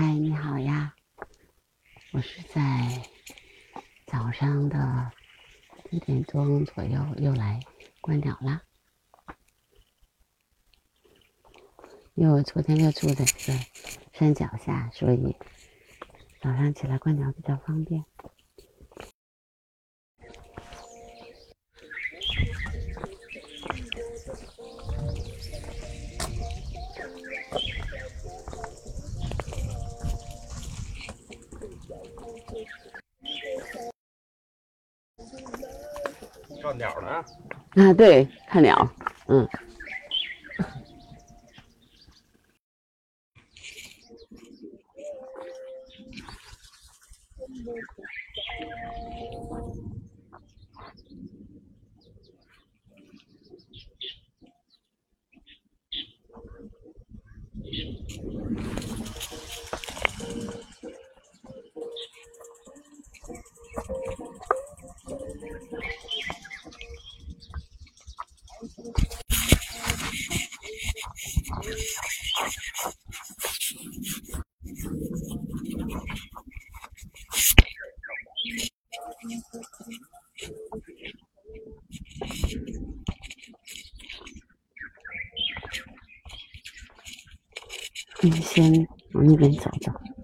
嗨，你好呀！我是在早上的一点钟左右又来观鸟啦，因为我昨天就住在这山脚下，所以早上起来观鸟比较方便。看鸟呢？啊，对，看鸟，嗯。你先往那边走走。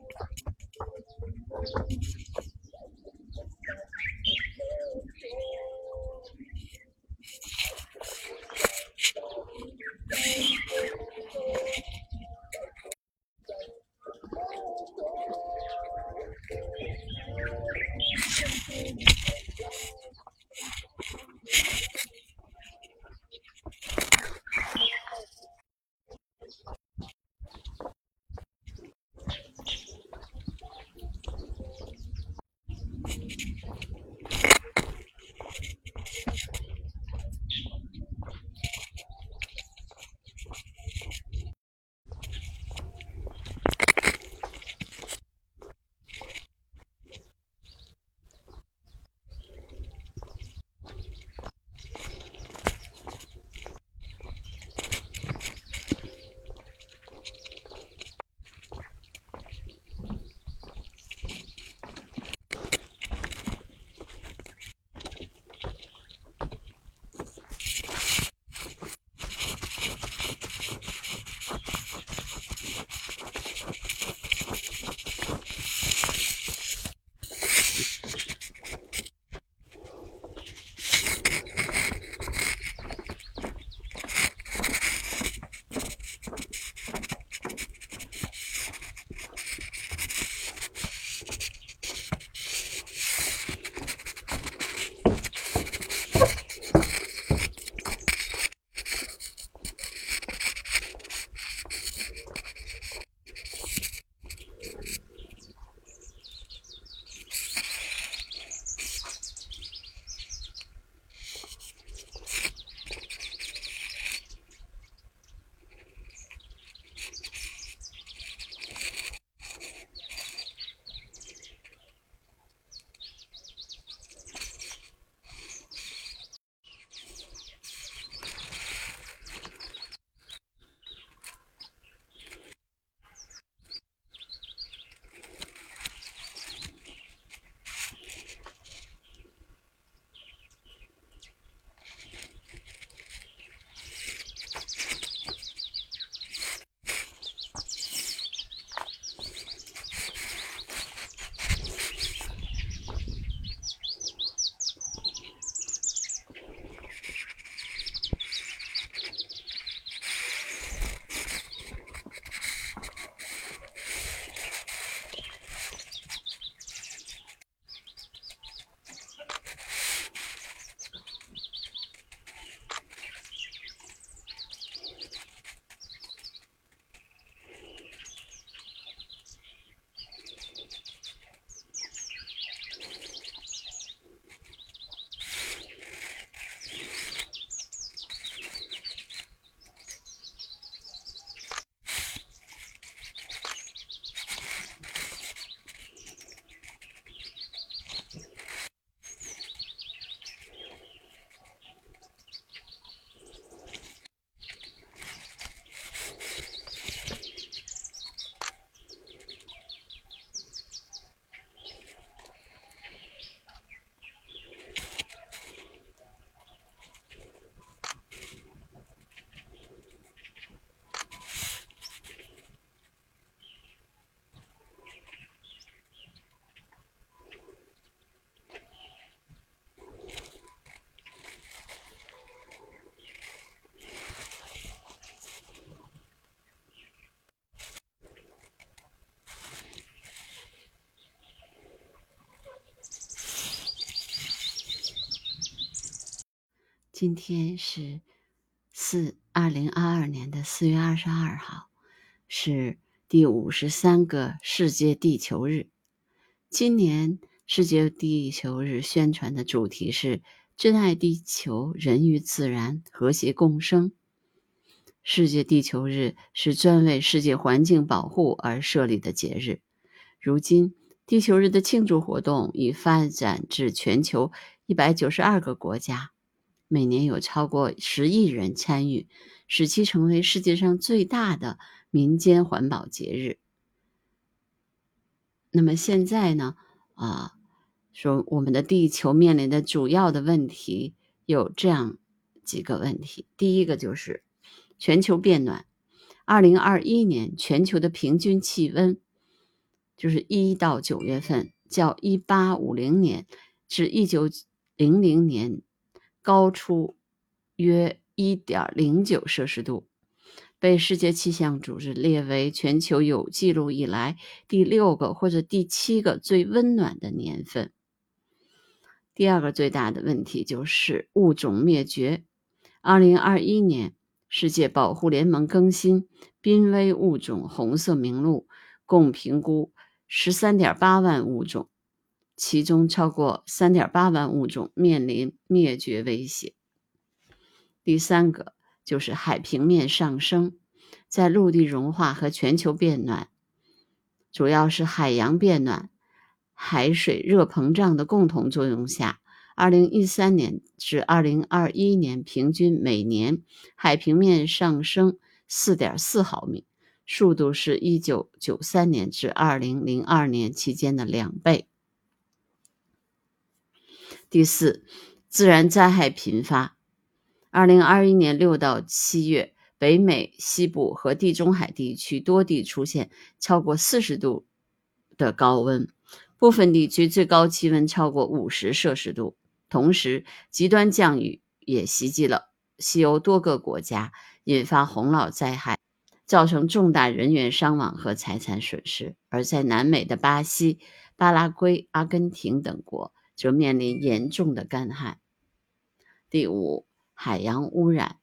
今天是四二零二二年的四月二十二号，是第五十三个世界地球日。今年世界地球日宣传的主题是“珍爱地球，人与自然和谐共生”。世界地球日是专为世界环境保护而设立的节日。如今，地球日的庆祝活动已发展至全球一百九十二个国家。每年有超过十亿人参与，使其成为世界上最大的民间环保节日。那么现在呢？啊，说我们的地球面临的主要的问题有这样几个问题：第一个就是全球变暖。二零二一年全球的平均气温，就是一到九月份，较一八五零年至一九零零年。高出约一点零九摄氏度，被世界气象组织列为全球有记录以来第六个或者第七个最温暖的年份。第二个最大的问题就是物种灭绝。二零二一年，世界保护联盟更新濒危物种红色名录，共评估十三点八万物种。其中超过三点八万物种面临灭绝威胁。第三个就是海平面上升，在陆地融化和全球变暖，主要是海洋变暖、海水热膨胀的共同作用下，二零一三年至二零二一年平均每年海平面上升四点四毫米，速度是一九九三年至二零零二年期间的两倍。第四，自然灾害频发。二零二一年六到七月，北美西部和地中海地区多地出现超过四十度的高温，部分地区最高气温超过五十摄氏度。同时，极端降雨也袭击了西欧多个国家，引发洪涝灾害，造成重大人员伤亡和财产损失。而在南美的巴西、巴拉圭、阿根廷等国。则面临严重的干旱。第五，海洋污染。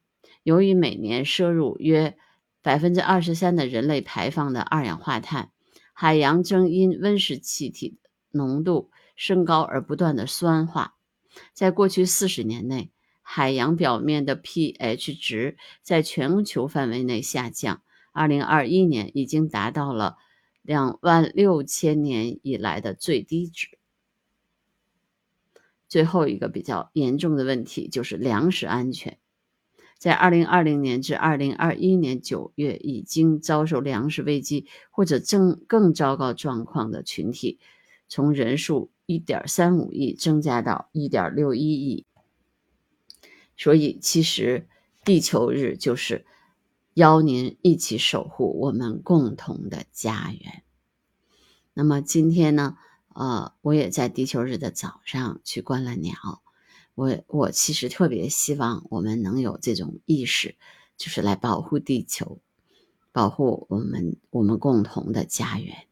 由于每年摄入约百分之二十三的人类排放的二氧化碳，海洋正因温室气体浓度升高而不断的酸化。在过去四十年内，海洋表面的 pH 值在全球范围内下降。二零二一年已经达到了两万六千年以来的最低值。最后一个比较严重的问题就是粮食安全。在二零二零年至二零二一年九月，已经遭受粮食危机或者更更糟糕状况的群体，从人数一点三五亿增加到一点六一亿。所以，其实地球日就是邀您一起守护我们共同的家园。那么今天呢？呃，我也在地球日的早上去观了鸟。我我其实特别希望我们能有这种意识，就是来保护地球，保护我们我们共同的家园。